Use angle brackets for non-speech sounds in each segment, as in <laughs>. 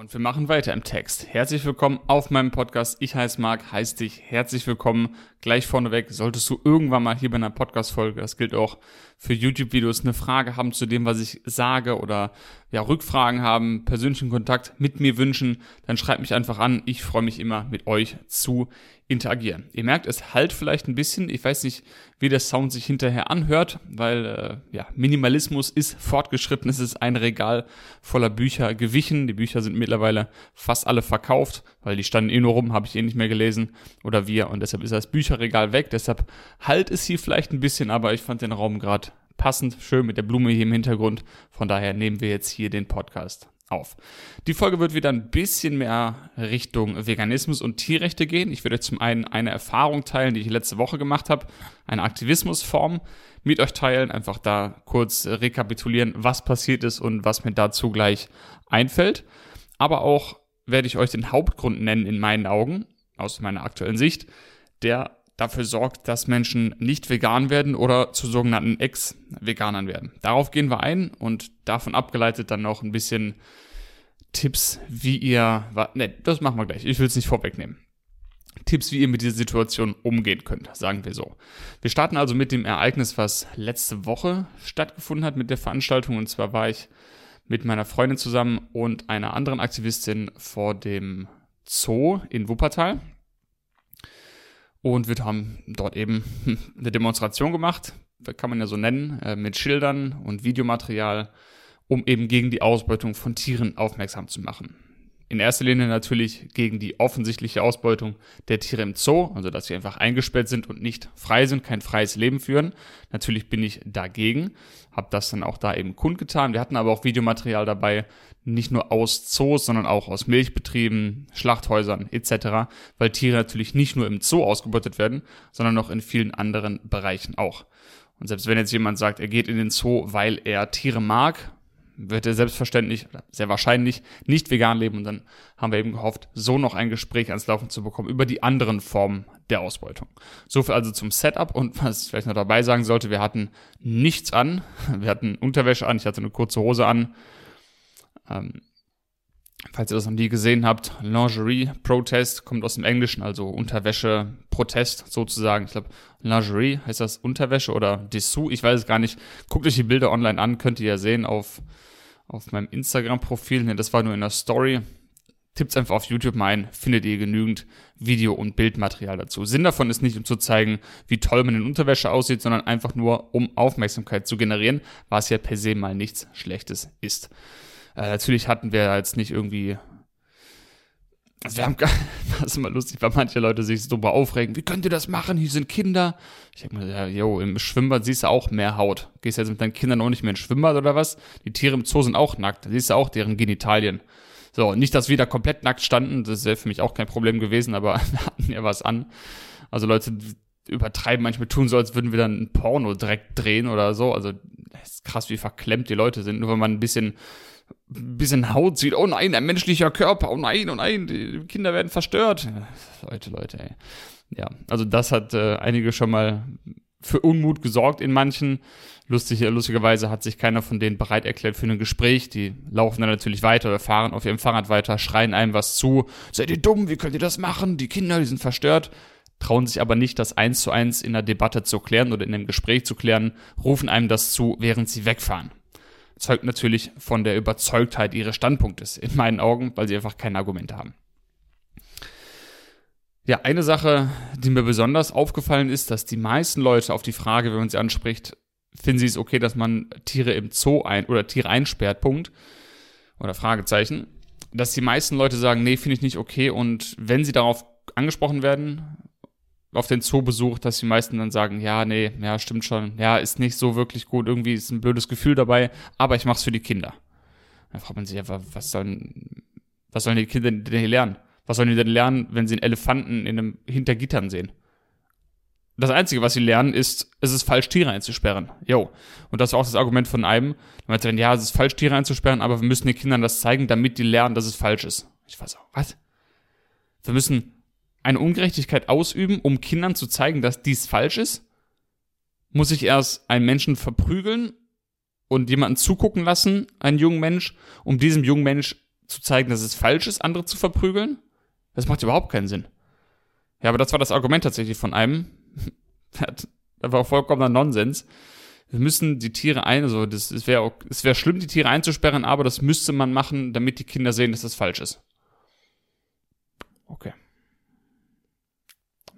Und wir machen weiter im Text. Herzlich willkommen auf meinem Podcast. Ich heiße Marc, heiß dich herzlich willkommen. Gleich vorneweg, solltest du irgendwann mal hier bei einer Podcast-Folge, das gilt auch für YouTube-Videos, eine Frage haben zu dem, was ich sage oder ja, Rückfragen haben, persönlichen Kontakt mit mir wünschen, dann schreibt mich einfach an. Ich freue mich immer, mit euch zu interagieren. Ihr merkt, es halt vielleicht ein bisschen. Ich weiß nicht, wie der Sound sich hinterher anhört, weil äh, ja, Minimalismus ist fortgeschritten. Es ist ein Regal voller Bücher gewichen. Die Bücher sind mittlerweile fast alle verkauft, weil die standen eh nur rum, habe ich eh nicht mehr gelesen oder wir und deshalb ist das Bücherregal weg. Deshalb halt es hier vielleicht ein bisschen, aber ich fand den Raum gerade passend, schön mit der Blume hier im Hintergrund. Von daher nehmen wir jetzt hier den Podcast auf. Die Folge wird wieder ein bisschen mehr Richtung Veganismus und Tierrechte gehen. Ich werde zum einen eine Erfahrung teilen, die ich letzte Woche gemacht habe, eine Aktivismusform mit euch teilen, einfach da kurz rekapitulieren, was passiert ist und was mir dazu gleich einfällt. Aber auch werde ich euch den Hauptgrund nennen in meinen Augen, aus meiner aktuellen Sicht, der dafür sorgt, dass Menschen nicht vegan werden oder zu sogenannten Ex-Veganern werden. Darauf gehen wir ein und davon abgeleitet dann noch ein bisschen Tipps, wie ihr, ne, das machen wir gleich, ich will es nicht vorwegnehmen. Tipps, wie ihr mit dieser Situation umgehen könnt, sagen wir so. Wir starten also mit dem Ereignis, was letzte Woche stattgefunden hat mit der Veranstaltung. Und zwar war ich mit meiner Freundin zusammen und einer anderen Aktivistin vor dem Zoo in Wuppertal. Und wir haben dort eben eine Demonstration gemacht, kann man ja so nennen, äh, mit Schildern und Videomaterial, um eben gegen die Ausbeutung von Tieren aufmerksam zu machen. In erster Linie natürlich gegen die offensichtliche Ausbeutung der Tiere im Zoo, also dass sie einfach eingesperrt sind und nicht frei sind, kein freies Leben führen. Natürlich bin ich dagegen, habe das dann auch da eben kundgetan. Wir hatten aber auch Videomaterial dabei, nicht nur aus Zoos, sondern auch aus Milchbetrieben, Schlachthäusern etc., weil Tiere natürlich nicht nur im Zoo ausgebeutet werden, sondern auch in vielen anderen Bereichen auch. Und selbst wenn jetzt jemand sagt, er geht in den Zoo, weil er Tiere mag, wird er selbstverständlich, sehr wahrscheinlich nicht vegan leben. Und dann haben wir eben gehofft, so noch ein Gespräch ans Laufen zu bekommen über die anderen Formen der Ausbeutung. So viel also zum Setup. Und was ich vielleicht noch dabei sagen sollte, wir hatten nichts an. Wir hatten Unterwäsche an, ich hatte eine kurze Hose an. Ähm, falls ihr das noch nie gesehen habt, Lingerie Protest kommt aus dem Englischen, also Unterwäsche Protest sozusagen. Ich glaube, Lingerie heißt das Unterwäsche oder Dessous, ich weiß es gar nicht. Guckt euch die Bilder online an, könnt ihr ja sehen auf auf meinem Instagram-Profil, ne, das war nur in der Story. Tippt's einfach auf YouTube mal ein, findet ihr genügend Video- und Bildmaterial dazu. Sinn davon ist nicht, um zu zeigen, wie toll man in Unterwäsche aussieht, sondern einfach nur, um Aufmerksamkeit zu generieren, was ja per se mal nichts Schlechtes ist. Äh, natürlich hatten wir jetzt nicht irgendwie also wir haben gar, <laughs> das ist immer lustig, weil manche Leute sich so aufregen. Wie könnt ihr das machen? Hier sind Kinder. Ich denke mir, ja, jo, im Schwimmbad siehst du auch mehr Haut. Gehst jetzt mit deinen Kindern auch nicht mehr ins Schwimmbad oder was? Die Tiere im Zoo sind auch nackt. Da siehst du auch deren Genitalien. So, nicht, dass wir da komplett nackt standen. Das wäre für mich auch kein Problem gewesen, aber <laughs> wir hatten ja was an. Also Leute übertreiben manchmal tun so, als würden wir dann ein Porno direkt drehen oder so. Also, das ist krass, wie verklemmt die Leute sind. Nur wenn man ein bisschen bisschen Haut sieht, oh nein, ein menschlicher Körper, oh nein, oh nein, die Kinder werden verstört. Leute, Leute, ey. Ja, also das hat äh, einige schon mal für Unmut gesorgt in manchen. Lustig, lustigerweise hat sich keiner von denen bereit erklärt für ein Gespräch. Die laufen dann natürlich weiter oder fahren auf ihrem Fahrrad weiter, schreien einem was zu. Seid ihr dumm? Wie könnt ihr das machen? Die Kinder, die sind verstört. Trauen sich aber nicht, das eins zu eins in der Debatte zu klären oder in einem Gespräch zu klären, rufen einem das zu, während sie wegfahren zeugt natürlich von der Überzeugtheit ihres Standpunktes, in meinen Augen, weil sie einfach kein Argument haben. Ja, eine Sache, die mir besonders aufgefallen ist, dass die meisten Leute auf die Frage, wenn man sie anspricht, finden sie es okay, dass man Tiere im Zoo ein oder Tiere einsperrt, Punkt. Oder Fragezeichen. Dass die meisten Leute sagen, nee, finde ich nicht okay. Und wenn sie darauf angesprochen werden, auf den Zoobesuch, dass die meisten dann sagen, ja, nee, ja, stimmt schon, ja, ist nicht so wirklich gut, irgendwie ist ein blödes Gefühl dabei, aber ich mach's für die Kinder. Dann fragt man sich einfach, was sollen, was sollen die Kinder denn hier lernen? Was sollen die denn lernen, wenn sie einen Elefanten in einem hinter Gittern sehen? Das Einzige, was sie lernen, ist, es ist falsch, Tiere einzusperren. Jo. Und das war auch das Argument von einem. Man meinte, ja, es ist falsch, Tiere einzusperren, aber wir müssen den Kindern das zeigen, damit die lernen, dass es falsch ist. Ich war so, was? Wir müssen eine Ungerechtigkeit ausüben, um Kindern zu zeigen, dass dies falsch ist? Muss ich erst einen Menschen verprügeln und jemanden zugucken lassen, einen jungen Mensch, um diesem jungen Mensch zu zeigen, dass es falsch ist, andere zu verprügeln? Das macht überhaupt keinen Sinn. Ja, aber das war das Argument tatsächlich von einem. <laughs> das war vollkommener Nonsens. Wir müssen die Tiere ein, also das, es wäre es wäre schlimm, die Tiere einzusperren, aber das müsste man machen, damit die Kinder sehen, dass das falsch ist. Okay.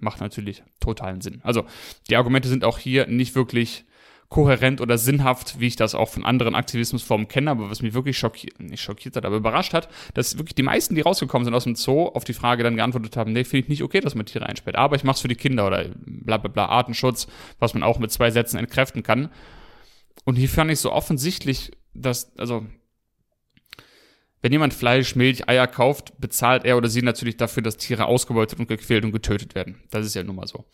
Macht natürlich totalen Sinn. Also, die Argumente sind auch hier nicht wirklich kohärent oder sinnhaft, wie ich das auch von anderen Aktivismusformen kenne, aber was mich wirklich schockiert, nicht schockiert hat, aber überrascht hat, dass wirklich die meisten, die rausgekommen sind aus dem Zoo, auf die Frage dann geantwortet haben, nee, finde ich nicht okay, dass man Tiere einsperrt, aber ich mache es für die Kinder oder bla bla bla, Artenschutz, was man auch mit zwei Sätzen entkräften kann. Und hier fand ich so offensichtlich, dass, also, wenn jemand Fleisch, Milch, Eier kauft, bezahlt er oder sie natürlich dafür, dass Tiere ausgebeutet und gequält und getötet werden. Das ist ja nun mal so.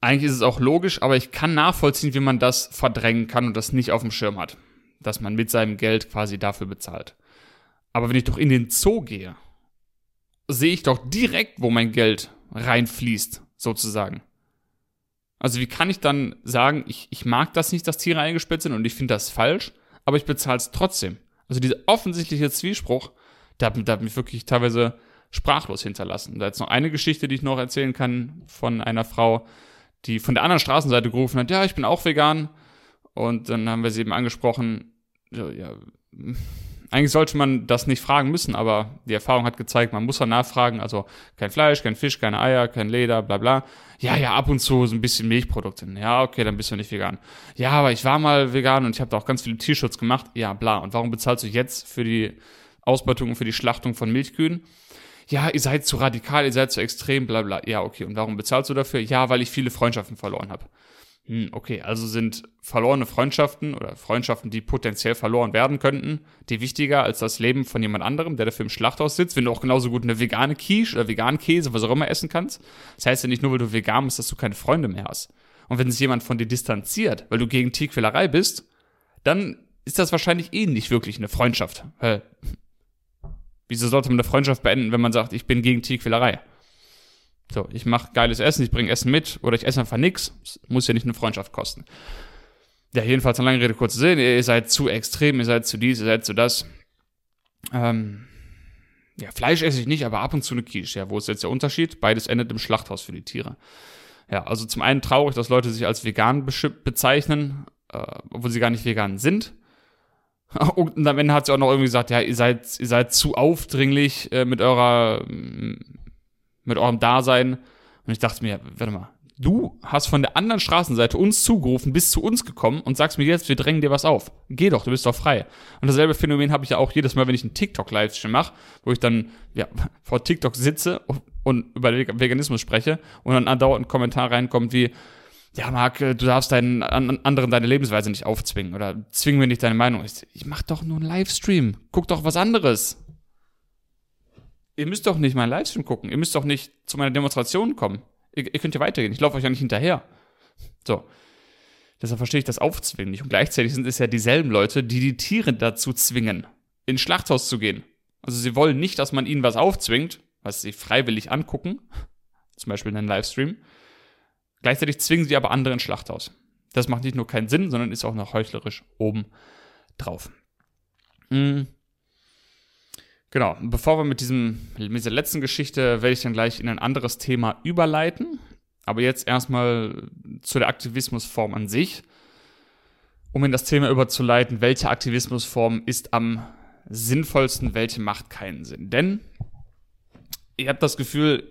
Eigentlich ist es auch logisch, aber ich kann nachvollziehen, wie man das verdrängen kann und das nicht auf dem Schirm hat. Dass man mit seinem Geld quasi dafür bezahlt. Aber wenn ich doch in den Zoo gehe, sehe ich doch direkt, wo mein Geld reinfließt, sozusagen. Also wie kann ich dann sagen, ich, ich mag das nicht, dass Tiere eingesperrt sind und ich finde das falsch, aber ich bezahle es trotzdem. Also dieser offensichtliche Zwiespruch, der hat, der hat mich wirklich teilweise sprachlos hinterlassen. Da jetzt noch eine Geschichte, die ich noch erzählen kann von einer Frau, die von der anderen Straßenseite gerufen hat, ja, ich bin auch vegan. Und dann haben wir sie eben angesprochen, ja, eigentlich sollte man das nicht fragen müssen, aber die Erfahrung hat gezeigt, man muss ja nachfragen, also kein Fleisch, kein Fisch, keine Eier, kein Leder, bla bla. Ja, ja, ab und zu so ein bisschen Milchprodukte. Ja, okay, dann bist du nicht vegan. Ja, aber ich war mal vegan und ich habe da auch ganz viel Tierschutz gemacht. Ja, bla. Und warum bezahlst du jetzt für die Ausbeutung und für die Schlachtung von Milchkühen? ja, ihr seid zu radikal, ihr seid zu extrem, bla bla. Ja, okay. Und warum bezahlst du dafür? Ja, weil ich viele Freundschaften verloren habe. Hm, okay, also sind verlorene Freundschaften oder Freundschaften, die potenziell verloren werden könnten, die wichtiger als das Leben von jemand anderem, der dafür im Schlachthaus sitzt, wenn du auch genauso gut eine vegane Quiche oder veganen Käse, was auch immer essen kannst. Das heißt ja nicht nur, weil du vegan bist, dass du keine Freunde mehr hast. Und wenn sich jemand von dir distanziert, weil du gegen Tierquälerei bist, dann ist das wahrscheinlich eh nicht wirklich eine Freundschaft. Weil Wieso sollte man eine Freundschaft beenden, wenn man sagt, ich bin gegen Tierquälerei? So, ich mache geiles Essen, ich bringe Essen mit oder ich esse einfach nix. Das muss ja nicht eine Freundschaft kosten. Ja, jedenfalls eine lange Rede, kurz sehen. Ihr seid zu extrem, ihr seid zu dies, ihr seid zu das. Ähm, ja, Fleisch esse ich nicht, aber ab und zu eine Quiche. Ja, wo ist jetzt der Unterschied? Beides endet im Schlachthaus für die Tiere. Ja, also zum einen traurig, dass Leute sich als vegan bezeichnen, äh, obwohl sie gar nicht vegan sind. <laughs> Und am Ende hat sie auch noch irgendwie gesagt, ja, ihr seid, ihr seid zu aufdringlich äh, mit eurer, mit eurem Dasein. Und ich dachte mir, warte mal, du hast von der anderen Straßenseite uns zugerufen, bist zu uns gekommen und sagst mir jetzt, wir drängen dir was auf. Geh doch, du bist doch frei. Und dasselbe Phänomen habe ich ja auch jedes Mal, wenn ich einen TikTok-Livestream mache, wo ich dann ja, <laughs> vor TikTok sitze und über Veganismus spreche und dann andauernd ein Kommentar reinkommt wie, ja, Marc, äh, du darfst deinen anderen deine Lebensweise nicht aufzwingen oder zwingen wir nicht deine Meinung. Ich, ich mach doch nur einen Livestream. Guck doch was anderes. Ihr müsst doch nicht meinen Livestream gucken. Ihr müsst doch nicht zu meiner Demonstration kommen. Ihr, ihr könnt ja weitergehen. Ich laufe euch ja nicht hinterher. So. Deshalb verstehe ich das Aufzwingen nicht. Und gleichzeitig sind es ja dieselben Leute, die die Tiere dazu zwingen, ins Schlachthaus zu gehen. Also sie wollen nicht, dass man ihnen was aufzwingt, was sie freiwillig angucken. Zum Beispiel in einem Livestream Gleichzeitig zwingen sie aber andere ins Schlachthaus. Das macht nicht nur keinen Sinn, sondern ist auch noch heuchlerisch oben drauf. Mhm. Genau, bevor wir mit, diesem, mit dieser letzten Geschichte, werde ich dann gleich in ein anderes Thema überleiten. Aber jetzt erstmal zu der Aktivismusform an sich, um in das Thema überzuleiten, welche Aktivismusform ist am sinnvollsten, welche macht keinen Sinn. Denn ihr habt das Gefühl,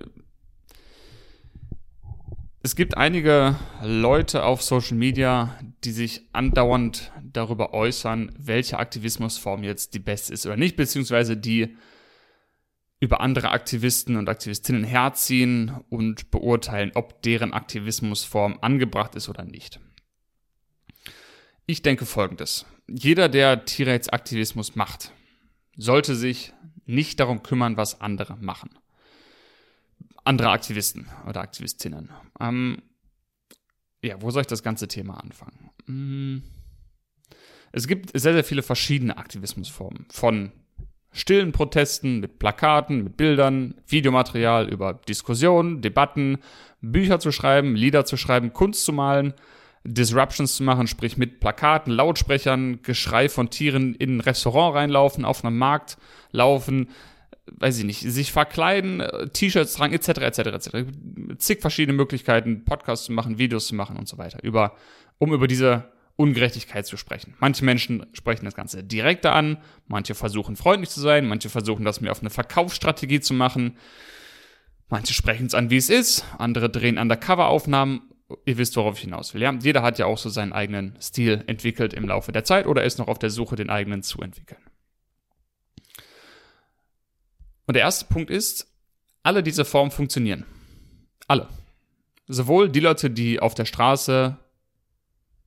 es gibt einige Leute auf Social Media, die sich andauernd darüber äußern, welche Aktivismusform jetzt die beste ist oder nicht, beziehungsweise die über andere Aktivisten und Aktivistinnen herziehen und beurteilen, ob deren Aktivismusform angebracht ist oder nicht. Ich denke folgendes. Jeder, der Tierrechtsaktivismus macht, sollte sich nicht darum kümmern, was andere machen andere Aktivisten oder Aktivistinnen. Ähm, ja, wo soll ich das ganze Thema anfangen? Hm. Es gibt sehr, sehr viele verschiedene Aktivismusformen. Von stillen Protesten mit Plakaten, mit Bildern, Videomaterial über Diskussionen, Debatten, Bücher zu schreiben, Lieder zu schreiben, Kunst zu malen, Disruptions zu machen, sprich mit Plakaten, Lautsprechern, Geschrei von Tieren in ein Restaurant reinlaufen, auf einem Markt laufen, weiß ich nicht, sich verkleiden, äh, T-Shirts tragen, etc., etc., etc. Zig verschiedene Möglichkeiten, Podcasts zu machen, Videos zu machen und so weiter, über, um über diese Ungerechtigkeit zu sprechen. Manche Menschen sprechen das Ganze direkter an, manche versuchen freundlich zu sein, manche versuchen das mir auf eine Verkaufsstrategie zu machen, manche sprechen es an, wie es ist, andere drehen Undercover-Aufnahmen. Ihr wisst, worauf ich hinaus will. Ja? Jeder hat ja auch so seinen eigenen Stil entwickelt im Laufe der Zeit oder ist noch auf der Suche, den eigenen zu entwickeln. Und der erste Punkt ist, alle diese Formen funktionieren. Alle. Sowohl die Leute, die auf der Straße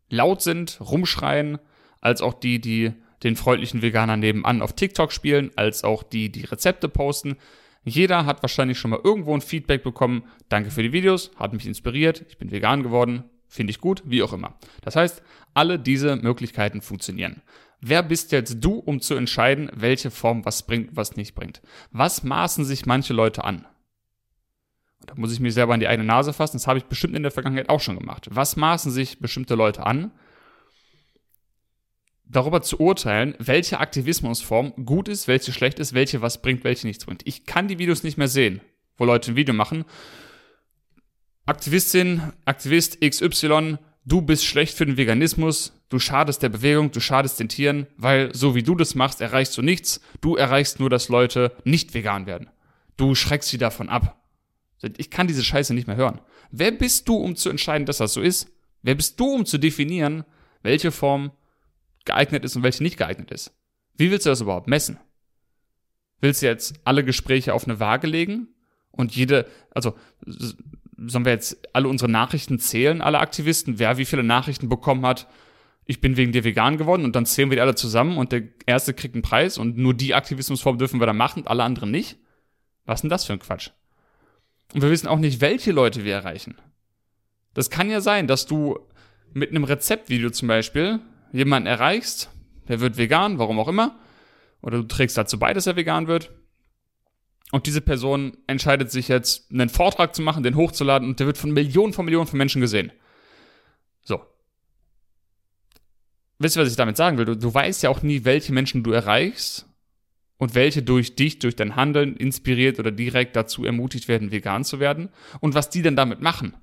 laut sind, rumschreien, als auch die, die den freundlichen Veganer nebenan auf TikTok spielen, als auch die, die Rezepte posten. Jeder hat wahrscheinlich schon mal irgendwo ein Feedback bekommen. Danke für die Videos, hat mich inspiriert, ich bin vegan geworden, finde ich gut, wie auch immer. Das heißt, alle diese Möglichkeiten funktionieren. Wer bist jetzt du, um zu entscheiden, welche Form was bringt, was nicht bringt? Was maßen sich manche Leute an? da muss ich mir selber an die eigene Nase fassen, das habe ich bestimmt in der Vergangenheit auch schon gemacht. Was maßen sich bestimmte Leute an? Darüber zu urteilen, welche Aktivismusform gut ist, welche schlecht ist, welche was bringt, welche nichts bringt. Ich kann die Videos nicht mehr sehen, wo Leute ein Video machen. Aktivistin, Aktivist XY, du bist schlecht für den Veganismus, du schadest der Bewegung, du schadest den Tieren, weil so wie du das machst, erreichst du nichts. Du erreichst nur, dass Leute nicht vegan werden. Du schreckst sie davon ab. Ich kann diese Scheiße nicht mehr hören. Wer bist du, um zu entscheiden, dass das so ist? Wer bist du, um zu definieren, welche Form geeignet ist und welche nicht geeignet ist? Wie willst du das überhaupt messen? Willst du jetzt alle Gespräche auf eine Waage legen und jede, also sollen wir jetzt alle unsere Nachrichten zählen, alle Aktivisten, wer wie viele Nachrichten bekommen hat, ich bin wegen dir vegan geworden und dann zählen wir die alle zusammen und der Erste kriegt einen Preis und nur die Aktivismusform dürfen wir dann machen und alle anderen nicht? Was ist denn das für ein Quatsch? Und wir wissen auch nicht, welche Leute wir erreichen. Das kann ja sein, dass du mit einem Rezeptvideo zum Beispiel jemanden erreichst, der wird vegan, warum auch immer, oder du trägst dazu bei, dass er vegan wird. Und diese Person entscheidet sich jetzt, einen Vortrag zu machen, den hochzuladen und der wird von Millionen von Millionen von Menschen gesehen. So. Wisst ihr, was ich damit sagen will? Du, du weißt ja auch nie, welche Menschen du erreichst und welche durch dich, durch dein Handeln inspiriert oder direkt dazu ermutigt werden, vegan zu werden und was die denn damit machen.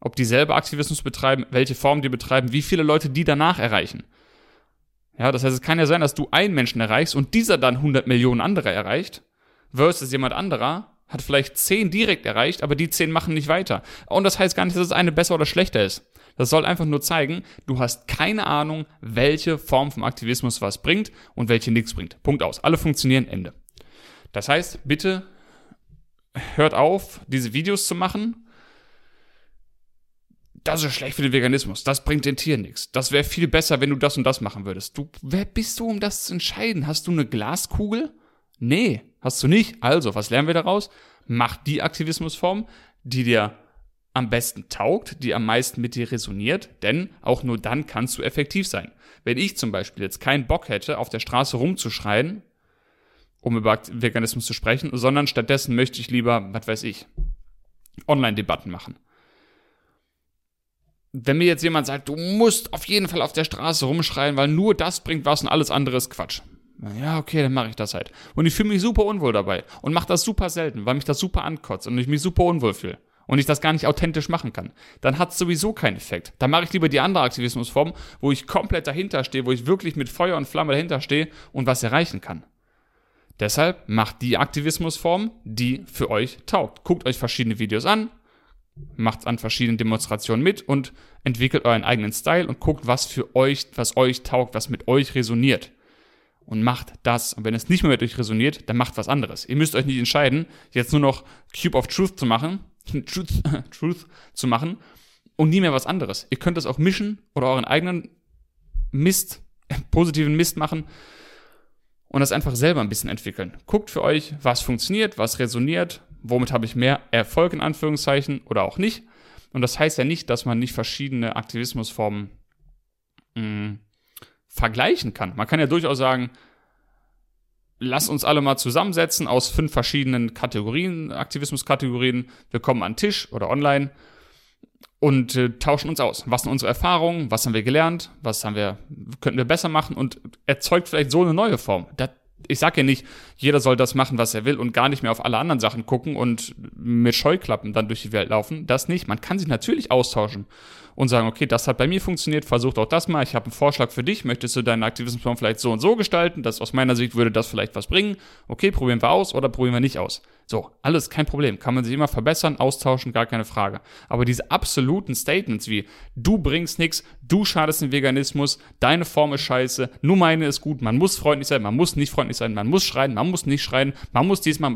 Ob die selber Aktivismus betreiben, welche Form die betreiben, wie viele Leute die danach erreichen. Ja, das heißt, es kann ja sein, dass du einen Menschen erreichst und dieser dann 100 Millionen andere erreicht, versus jemand anderer hat vielleicht 10 direkt erreicht, aber die 10 machen nicht weiter. Und das heißt gar nicht, dass es eine besser oder schlechter ist. Das soll einfach nur zeigen, du hast keine Ahnung, welche Form vom Aktivismus was bringt und welche nichts bringt. Punkt aus. Alle funktionieren, Ende. Das heißt, bitte hört auf, diese Videos zu machen. Das ist schlecht für den Veganismus. Das bringt den Tieren nichts. Das wäre viel besser, wenn du das und das machen würdest. Du, wer bist du, um das zu entscheiden? Hast du eine Glaskugel? Nee, hast du nicht. Also, was lernen wir daraus? Mach die Aktivismusform, die dir am besten taugt, die am meisten mit dir resoniert, denn auch nur dann kannst du effektiv sein. Wenn ich zum Beispiel jetzt keinen Bock hätte, auf der Straße rumzuschreien, um über Veganismus zu sprechen, sondern stattdessen möchte ich lieber, was weiß ich, Online-Debatten machen. Wenn mir jetzt jemand sagt, du musst auf jeden Fall auf der Straße rumschreien, weil nur das bringt was und alles andere ist Quatsch. Ja, okay, dann mache ich das halt. Und ich fühle mich super unwohl dabei und mache das super selten, weil mich das super ankotzt und ich mich super unwohl fühle und ich das gar nicht authentisch machen kann, dann hat es sowieso keinen Effekt. Dann mache ich lieber die andere Aktivismusform, wo ich komplett dahinter stehe, wo ich wirklich mit Feuer und Flamme dahinter stehe und was erreichen kann. Deshalb macht die Aktivismusform, die für euch taugt. Guckt euch verschiedene Videos an, macht an verschiedenen Demonstrationen mit und entwickelt euren eigenen Style und guckt, was für euch, was euch taugt, was mit euch resoniert. Und macht das. Und wenn es nicht mehr mit euch resoniert, dann macht was anderes. Ihr müsst euch nicht entscheiden, jetzt nur noch Cube of Truth zu machen, <laughs> Truth, <laughs> Truth zu machen und nie mehr was anderes. Ihr könnt das auch mischen oder euren eigenen Mist, <laughs> positiven Mist machen und das einfach selber ein bisschen entwickeln. Guckt für euch, was funktioniert, was resoniert, womit habe ich mehr Erfolg in Anführungszeichen oder auch nicht. Und das heißt ja nicht, dass man nicht verschiedene Aktivismusformen mh, mm, vergleichen kann. Man kann ja durchaus sagen, lass uns alle mal zusammensetzen aus fünf verschiedenen Kategorien, Aktivismuskategorien. Wir kommen an den Tisch oder online und äh, tauschen uns aus. Was sind unsere Erfahrungen? Was haben wir gelernt? Was haben wir, könnten wir besser machen? Und erzeugt vielleicht so eine neue Form. Das, ich sage ja nicht, jeder soll das machen, was er will und gar nicht mehr auf alle anderen Sachen gucken und mit Scheuklappen dann durch die Welt laufen. Das nicht. Man kann sich natürlich austauschen und sagen, okay, das hat bei mir funktioniert, versucht auch das mal. Ich habe einen Vorschlag für dich. Möchtest du deinen Aktivismusplan vielleicht so und so gestalten? Das aus meiner Sicht würde das vielleicht was bringen. Okay, probieren wir aus oder probieren wir nicht aus. So, alles kein Problem. Kann man sich immer verbessern, austauschen, gar keine Frage. Aber diese absoluten Statements wie, du bringst nichts, du schadest den Veganismus, deine Form ist scheiße, nur meine ist gut, man muss freundlich sein, man muss nicht freundlich sein, man muss schreien, man muss nicht schreien, man muss diesmal.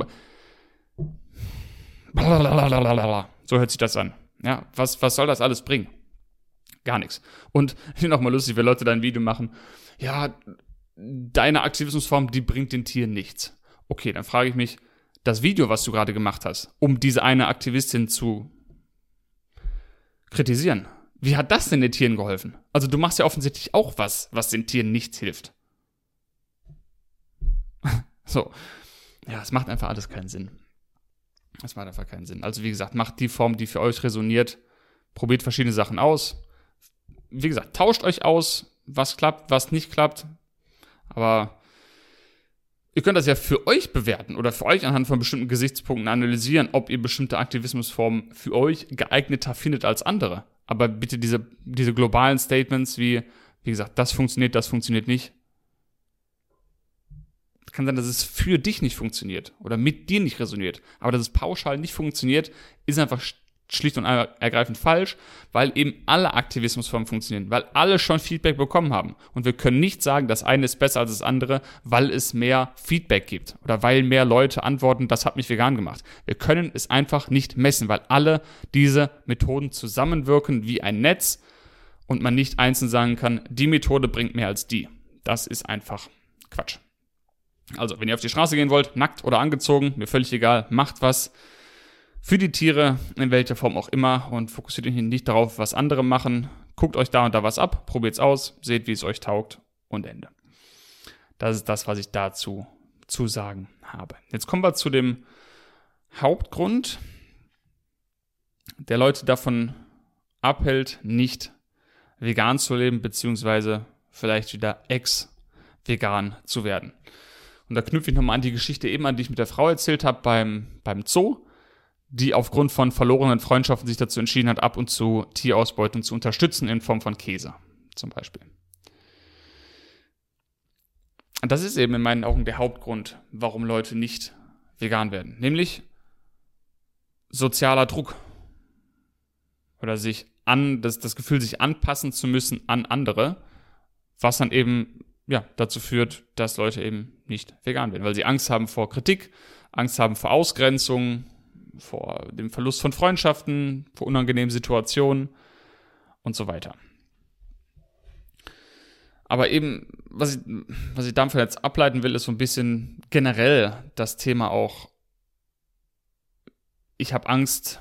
So hört sich das an. Ja, was, was soll das alles bringen? Gar nichts. Und <laughs> ich finde auch mal lustig, wenn Leute da ein Video machen, ja, deine Aktivismusform, die bringt den Tieren nichts. Okay, dann frage ich mich, das Video, was du gerade gemacht hast, um diese eine Aktivistin zu kritisieren, wie hat das denn den Tieren geholfen? Also du machst ja offensichtlich auch was, was den Tieren nichts hilft. <laughs> so. Ja, es macht einfach alles keinen Sinn. Es macht einfach keinen Sinn. Also wie gesagt, macht die Form, die für euch resoniert. Probiert verschiedene Sachen aus wie gesagt, tauscht euch aus, was klappt, was nicht klappt. Aber ihr könnt das ja für euch bewerten oder für euch anhand von bestimmten Gesichtspunkten analysieren, ob ihr bestimmte Aktivismusformen für euch geeigneter findet als andere. Aber bitte diese, diese globalen Statements wie, wie gesagt, das funktioniert, das funktioniert nicht. Kann sein, dass es für dich nicht funktioniert oder mit dir nicht resoniert. Aber dass es pauschal nicht funktioniert, ist einfach schlicht und ergreifend falsch, weil eben alle Aktivismusformen funktionieren, weil alle schon Feedback bekommen haben. Und wir können nicht sagen, das eine ist besser als das andere, weil es mehr Feedback gibt oder weil mehr Leute antworten, das hat mich vegan gemacht. Wir können es einfach nicht messen, weil alle diese Methoden zusammenwirken wie ein Netz und man nicht einzeln sagen kann, die Methode bringt mehr als die. Das ist einfach Quatsch. Also, wenn ihr auf die Straße gehen wollt, nackt oder angezogen, mir völlig egal, macht was für die Tiere, in welcher Form auch immer, und fokussiert euch nicht darauf, was andere machen. Guckt euch da und da was ab, probiert's aus, seht, wie es euch taugt und Ende. Das ist das, was ich dazu zu sagen habe. Jetzt kommen wir zu dem Hauptgrund, der Leute davon abhält, nicht vegan zu leben, beziehungsweise vielleicht wieder ex-vegan zu werden. Und da knüpfe ich nochmal an die Geschichte eben an, die ich mit der Frau erzählt habe beim, beim Zoo die aufgrund von verlorenen Freundschaften sich dazu entschieden hat, ab und zu Tierausbeutung zu unterstützen in Form von Käse zum Beispiel. Und das ist eben in meinen Augen der Hauptgrund, warum Leute nicht vegan werden. Nämlich sozialer Druck. Oder sich an, das, das Gefühl, sich anpassen zu müssen an andere, was dann eben ja, dazu führt, dass Leute eben nicht vegan werden, weil sie Angst haben vor Kritik, Angst haben vor Ausgrenzung, vor dem Verlust von Freundschaften, vor unangenehmen Situationen und so weiter. Aber eben, was ich, was ich davon jetzt ableiten will, ist so ein bisschen generell das Thema auch, ich habe Angst,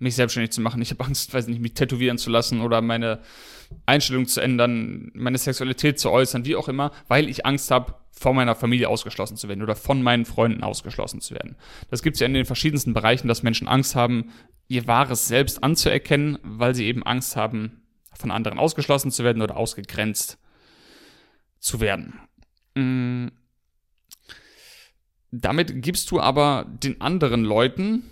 mich selbstständig zu machen. Ich habe Angst, weiß nicht, mich tätowieren zu lassen oder meine Einstellung zu ändern, meine Sexualität zu äußern, wie auch immer, weil ich Angst habe, von meiner Familie ausgeschlossen zu werden oder von meinen Freunden ausgeschlossen zu werden. Das gibt es ja in den verschiedensten Bereichen, dass Menschen Angst haben, ihr wahres Selbst anzuerkennen, weil sie eben Angst haben, von anderen ausgeschlossen zu werden oder ausgegrenzt zu werden. Mhm. Damit gibst du aber den anderen Leuten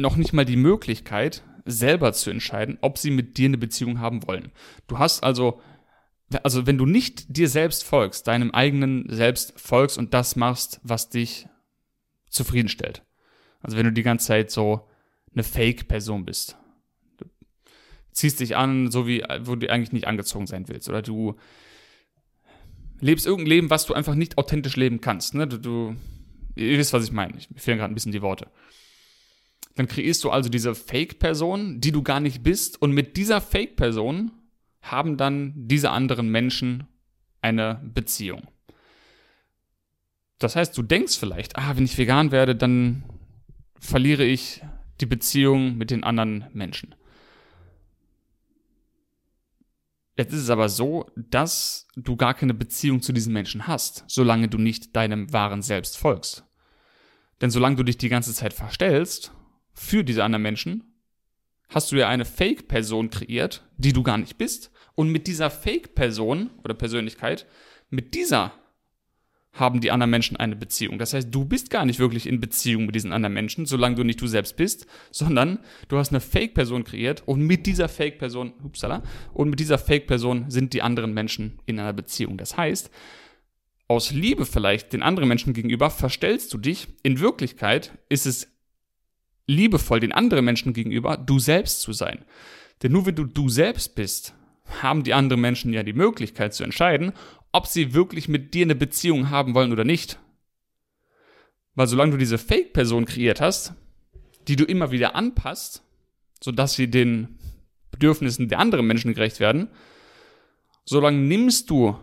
noch nicht mal die Möglichkeit, selber zu entscheiden, ob sie mit dir eine Beziehung haben wollen. Du hast also, also wenn du nicht dir selbst folgst, deinem eigenen Selbst folgst und das machst, was dich zufriedenstellt. Also wenn du die ganze Zeit so eine Fake-Person bist. Du ziehst dich an, so wie, wo du eigentlich nicht angezogen sein willst. Oder du lebst irgendein Leben, was du einfach nicht authentisch leben kannst. Ne? Du, du, ihr wisst, was ich meine. Mir fehlen gerade ein bisschen die Worte. Dann kreierst du also diese Fake-Person, die du gar nicht bist, und mit dieser Fake-Person haben dann diese anderen Menschen eine Beziehung. Das heißt, du denkst vielleicht, ah, wenn ich vegan werde, dann verliere ich die Beziehung mit den anderen Menschen. Jetzt ist es aber so, dass du gar keine Beziehung zu diesen Menschen hast, solange du nicht deinem wahren Selbst folgst. Denn solange du dich die ganze Zeit verstellst für diese anderen Menschen, hast du ja eine Fake-Person kreiert, die du gar nicht bist. Und mit dieser Fake-Person oder Persönlichkeit, mit dieser haben die anderen Menschen eine Beziehung. Das heißt, du bist gar nicht wirklich in Beziehung mit diesen anderen Menschen, solange du nicht du selbst bist, sondern du hast eine Fake-Person kreiert und mit dieser Fake-Person, upsala, und mit dieser Fake-Person sind die anderen Menschen in einer Beziehung. Das heißt, aus Liebe vielleicht den anderen Menschen gegenüber verstellst du dich. In Wirklichkeit ist es liebevoll den anderen Menschen gegenüber, du selbst zu sein. Denn nur wenn du du selbst bist, haben die anderen Menschen ja die Möglichkeit zu entscheiden, ob sie wirklich mit dir eine Beziehung haben wollen oder nicht. Weil solange du diese Fake-Person kreiert hast, die du immer wieder anpasst, sodass sie den Bedürfnissen der anderen Menschen gerecht werden, solange nimmst du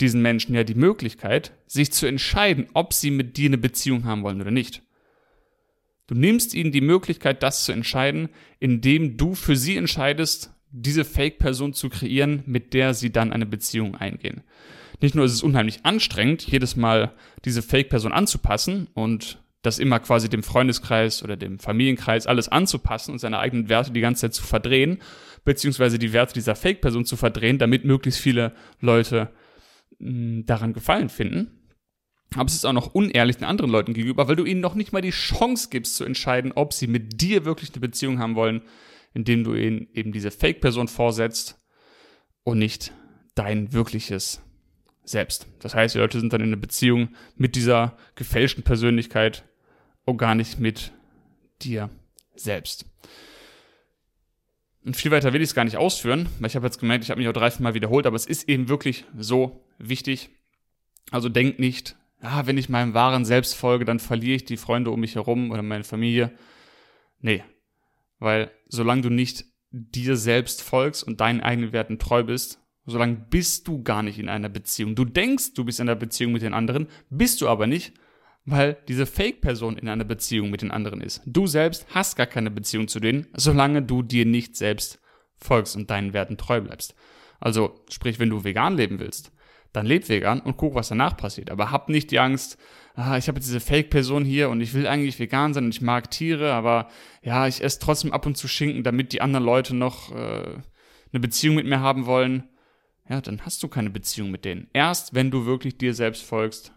diesen Menschen ja die Möglichkeit, sich zu entscheiden, ob sie mit dir eine Beziehung haben wollen oder nicht. Du nimmst ihnen die Möglichkeit, das zu entscheiden, indem du für sie entscheidest, diese Fake-Person zu kreieren, mit der sie dann eine Beziehung eingehen. Nicht nur ist es unheimlich anstrengend, jedes Mal diese Fake-Person anzupassen und das immer quasi dem Freundeskreis oder dem Familienkreis alles anzupassen und seine eigenen Werte die ganze Zeit zu verdrehen, beziehungsweise die Werte dieser Fake-Person zu verdrehen, damit möglichst viele Leute hm, daran Gefallen finden. Aber es ist auch noch unehrlich den anderen Leuten gegenüber, weil du ihnen noch nicht mal die Chance gibst zu entscheiden, ob sie mit dir wirklich eine Beziehung haben wollen, indem du ihnen eben diese Fake-Person vorsetzt und nicht dein wirkliches Selbst. Das heißt, die Leute sind dann in einer Beziehung mit dieser gefälschten Persönlichkeit und gar nicht mit dir selbst. Und viel weiter will ich es gar nicht ausführen, weil ich habe jetzt gemerkt, ich habe mich auch drei, Mal wiederholt, aber es ist eben wirklich so wichtig. Also denk nicht, ah, wenn ich meinem wahren Selbst folge, dann verliere ich die Freunde um mich herum oder meine Familie. Nee, weil solange du nicht dir selbst folgst und deinen eigenen Werten treu bist, solange bist du gar nicht in einer Beziehung. Du denkst, du bist in einer Beziehung mit den anderen, bist du aber nicht, weil diese Fake-Person in einer Beziehung mit den anderen ist. Du selbst hast gar keine Beziehung zu denen, solange du dir nicht selbst folgst und deinen Werten treu bleibst. Also, sprich, wenn du vegan leben willst, dann leb vegan und guck, was danach passiert. Aber hab nicht die Angst, ah, ich habe diese Fake-Person hier und ich will eigentlich vegan sein und ich mag Tiere, aber ja, ich esse trotzdem ab und zu Schinken, damit die anderen Leute noch äh, eine Beziehung mit mir haben wollen. Ja, dann hast du keine Beziehung mit denen. Erst wenn du wirklich dir selbst folgst,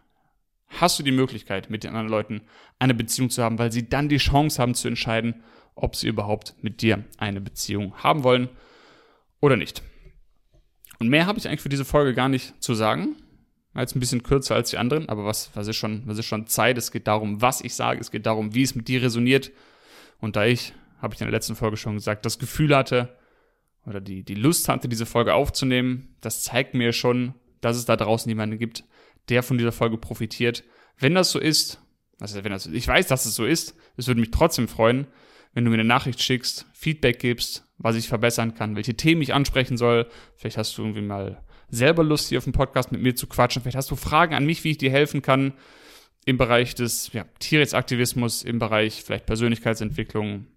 hast du die Möglichkeit, mit den anderen Leuten eine Beziehung zu haben, weil sie dann die Chance haben zu entscheiden, ob sie überhaupt mit dir eine Beziehung haben wollen oder nicht. Und mehr habe ich eigentlich für diese Folge gar nicht zu sagen. Jetzt ein bisschen kürzer als die anderen, aber was, was, ist schon, was ist schon Zeit? Es geht darum, was ich sage, es geht darum, wie es mit dir resoniert. Und da ich, habe ich in der letzten Folge schon gesagt, das Gefühl hatte oder die, die Lust hatte, diese Folge aufzunehmen, das zeigt mir schon, dass es da draußen jemanden gibt, der von dieser Folge profitiert. Wenn das so ist, also wenn das, ich weiß, dass es so ist, es würde mich trotzdem freuen, wenn du mir eine Nachricht schickst, Feedback gibst, was ich verbessern kann, welche Themen ich ansprechen soll. Vielleicht hast du irgendwie mal selber Lust, hier auf dem Podcast mit mir zu quatschen. Vielleicht hast du Fragen an mich, wie ich dir helfen kann im Bereich des ja, Tierrechtsaktivismus, im Bereich vielleicht Persönlichkeitsentwicklung.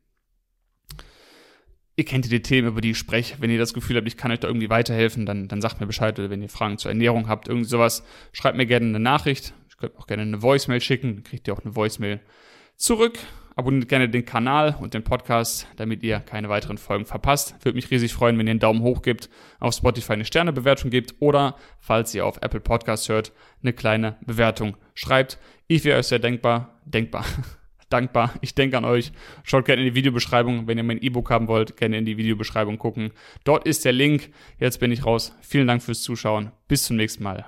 Ihr kennt die Themen, über die ich spreche. Wenn ihr das Gefühl habt, ich kann euch da irgendwie weiterhelfen, dann, dann sagt mir Bescheid. Oder wenn ihr Fragen zur Ernährung habt, irgendwie sowas, schreibt mir gerne eine Nachricht. Ich könnte auch gerne eine Voicemail schicken. Dann kriegt ihr auch eine Voicemail zurück. Abonniert gerne den Kanal und den Podcast, damit ihr keine weiteren Folgen verpasst. Würde mich riesig freuen, wenn ihr einen Daumen hoch gebt, auf Spotify eine Sternebewertung gebt oder, falls ihr auf Apple Podcasts hört, eine kleine Bewertung schreibt. Ich wäre euch sehr denkbar, denkbar, <laughs> dankbar. Ich denke an euch. Schaut gerne in die Videobeschreibung. Wenn ihr mein E-Book haben wollt, gerne in die Videobeschreibung gucken. Dort ist der Link. Jetzt bin ich raus. Vielen Dank fürs Zuschauen. Bis zum nächsten Mal.